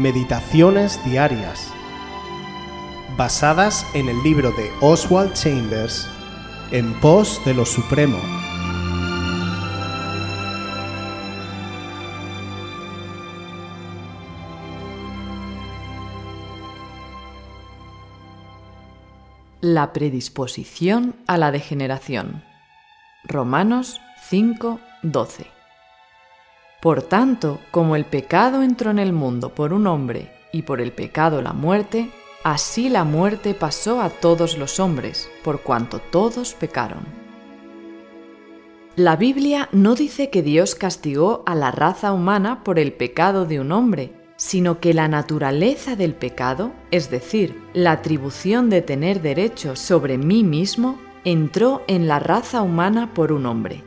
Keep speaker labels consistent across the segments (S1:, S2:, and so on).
S1: Meditaciones Diarias, basadas en el libro de Oswald Chambers, En pos de lo Supremo.
S2: La predisposición a la degeneración. Romanos 5, 12. Por tanto, como el pecado entró en el mundo por un hombre y por el pecado la muerte, así la muerte pasó a todos los hombres, por cuanto todos pecaron. La Biblia no dice que Dios castigó a la raza humana por el pecado de un hombre, sino que la naturaleza del pecado, es decir, la atribución de tener derecho sobre mí mismo, entró en la raza humana por un hombre.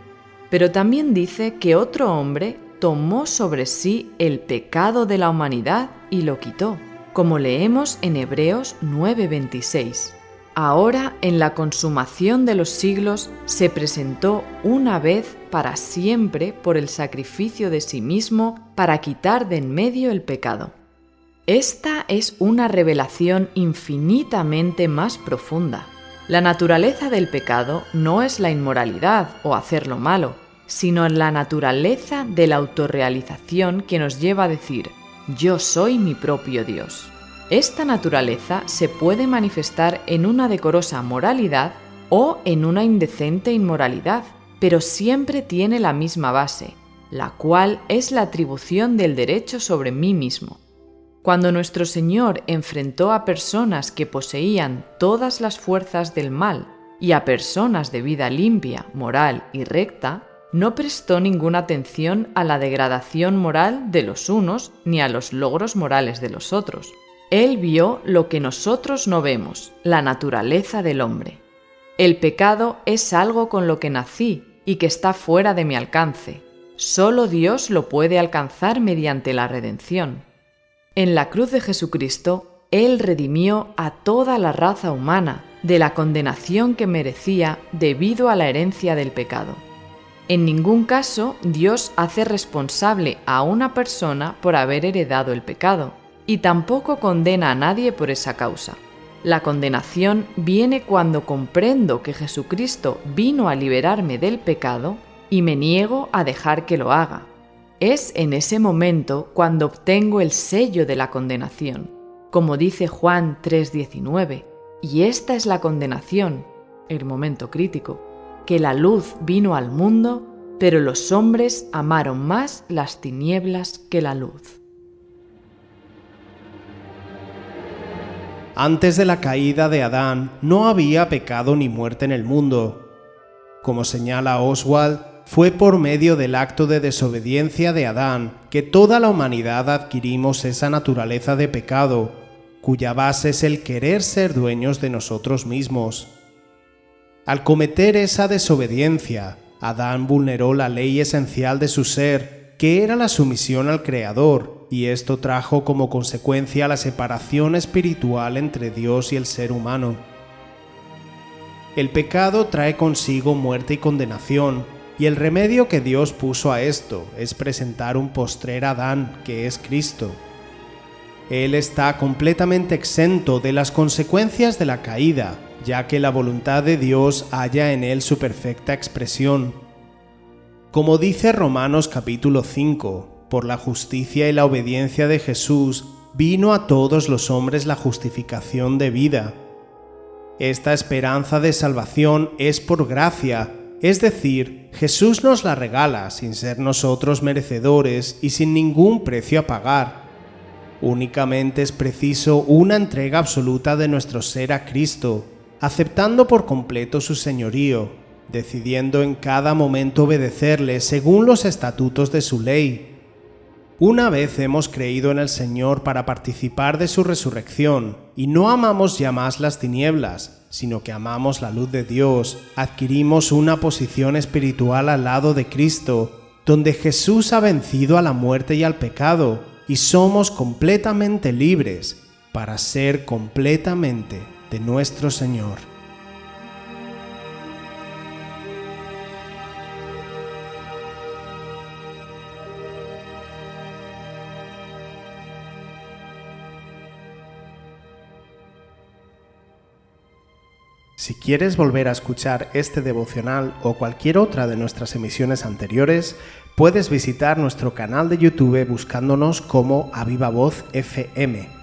S2: Pero también dice que otro hombre tomó sobre sí el pecado de la humanidad y lo quitó, como leemos en Hebreos 9:26. Ahora, en la consumación de los siglos, se presentó una vez para siempre por el sacrificio de sí mismo para quitar de en medio el pecado. Esta es una revelación infinitamente más profunda. La naturaleza del pecado no es la inmoralidad o hacer lo malo, sino la naturaleza de la autorrealización que nos lleva a decir, yo soy mi propio Dios. Esta naturaleza se puede manifestar en una decorosa moralidad o en una indecente inmoralidad, pero siempre tiene la misma base, la cual es la atribución del derecho sobre mí mismo. Cuando nuestro Señor enfrentó a personas que poseían todas las fuerzas del mal y a personas de vida limpia, moral y recta, no prestó ninguna atención a la degradación moral de los unos ni a los logros morales de los otros. Él vio lo que nosotros no vemos, la naturaleza del hombre. El pecado es algo con lo que nací y que está fuera de mi alcance. Solo Dios lo puede alcanzar mediante la redención. En la cruz de Jesucristo, Él redimió a toda la raza humana de la condenación que merecía debido a la herencia del pecado. En ningún caso Dios hace responsable a una persona por haber heredado el pecado y tampoco condena a nadie por esa causa. La condenación viene cuando comprendo que Jesucristo vino a liberarme del pecado y me niego a dejar que lo haga. Es en ese momento cuando obtengo el sello de la condenación, como dice Juan 3:19, y esta es la condenación, el momento crítico, que la luz vino al mundo, pero los hombres amaron más las tinieblas que la luz.
S1: Antes de la caída de Adán no había pecado ni muerte en el mundo. Como señala Oswald, fue por medio del acto de desobediencia de Adán que toda la humanidad adquirimos esa naturaleza de pecado, cuya base es el querer ser dueños de nosotros mismos. Al cometer esa desobediencia, Adán vulneró la ley esencial de su ser, que era la sumisión al Creador, y esto trajo como consecuencia la separación espiritual entre Dios y el ser humano. El pecado trae consigo muerte y condenación, y el remedio que Dios puso a esto es presentar un postrer Adán, que es Cristo. Él está completamente exento de las consecuencias de la caída, ya que la voluntad de Dios halla en él su perfecta expresión. Como dice Romanos capítulo 5, por la justicia y la obediencia de Jesús, vino a todos los hombres la justificación de vida. Esta esperanza de salvación es por gracia, es decir, Jesús nos la regala sin ser nosotros merecedores y sin ningún precio a pagar. Únicamente es preciso una entrega absoluta de nuestro ser a Cristo, aceptando por completo su señorío, decidiendo en cada momento obedecerle según los estatutos de su ley, una vez hemos creído en el Señor para participar de su resurrección, y no amamos ya más las tinieblas, sino que amamos la luz de Dios, adquirimos una posición espiritual al lado de Cristo, donde Jesús ha vencido a la muerte y al pecado, y somos completamente libres para ser completamente de nuestro Señor. Si quieres volver a escuchar este devocional o cualquier otra de nuestras emisiones anteriores, puedes visitar nuestro canal de YouTube buscándonos como Aviva Voz FM.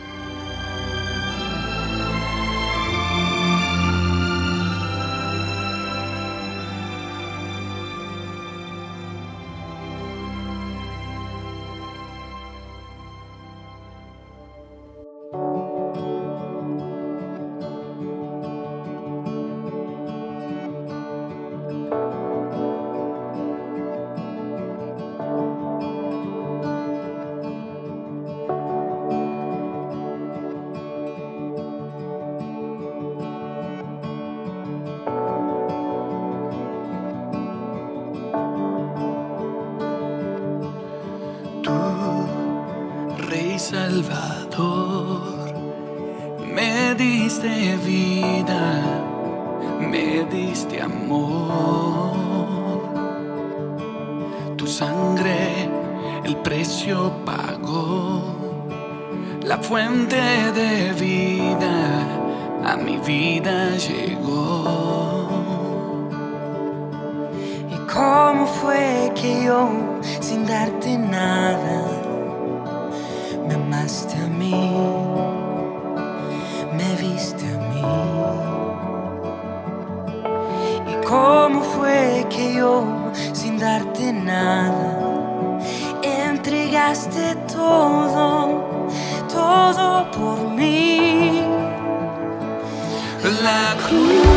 S3: Salvador, me diste vida, me diste amor. Tu sangre, el precio pagó, la fuente de vida a mi vida llegó.
S4: ¿Y cómo fue que yo, sin darte nada, entregaste todo, todo por mí?
S3: La cruz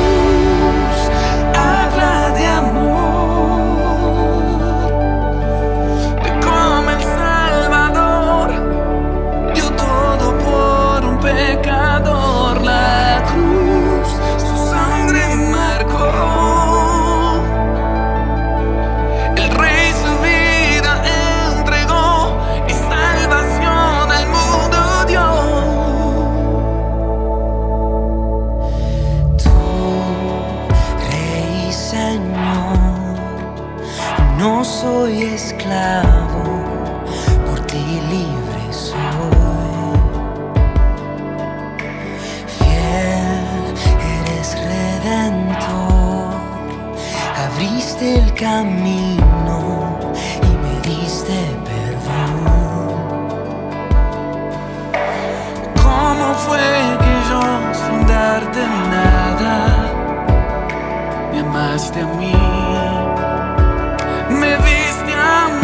S3: y
S4: me diste perdón.
S3: ¿Cómo fue que yo sin darte nada me amaste a mí? Me viste a